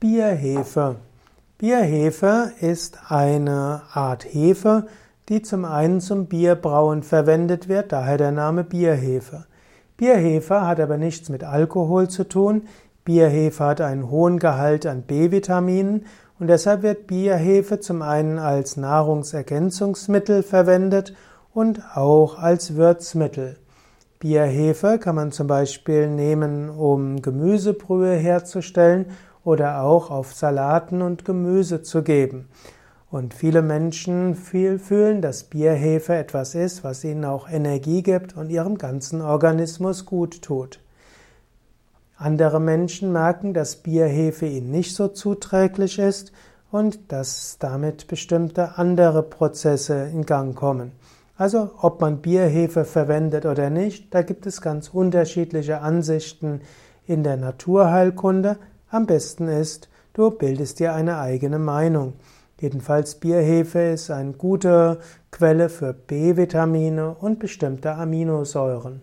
Bierhefe. Bierhefe ist eine Art Hefe, die zum einen zum Bierbrauen verwendet wird, daher der Name Bierhefe. Bierhefe hat aber nichts mit Alkohol zu tun. Bierhefe hat einen hohen Gehalt an B-Vitaminen und deshalb wird Bierhefe zum einen als Nahrungsergänzungsmittel verwendet und auch als Würzmittel. Bierhefe kann man zum Beispiel nehmen, um Gemüsebrühe herzustellen oder auch auf Salaten und Gemüse zu geben. Und viele Menschen fühlen, dass Bierhefe etwas ist, was ihnen auch Energie gibt und ihrem ganzen Organismus gut tut. Andere Menschen merken, dass Bierhefe ihnen nicht so zuträglich ist und dass damit bestimmte andere Prozesse in Gang kommen. Also ob man Bierhefe verwendet oder nicht, da gibt es ganz unterschiedliche Ansichten in der Naturheilkunde, am besten ist, du bildest dir eine eigene Meinung. Jedenfalls Bierhefe ist eine gute Quelle für B-Vitamine und bestimmte Aminosäuren.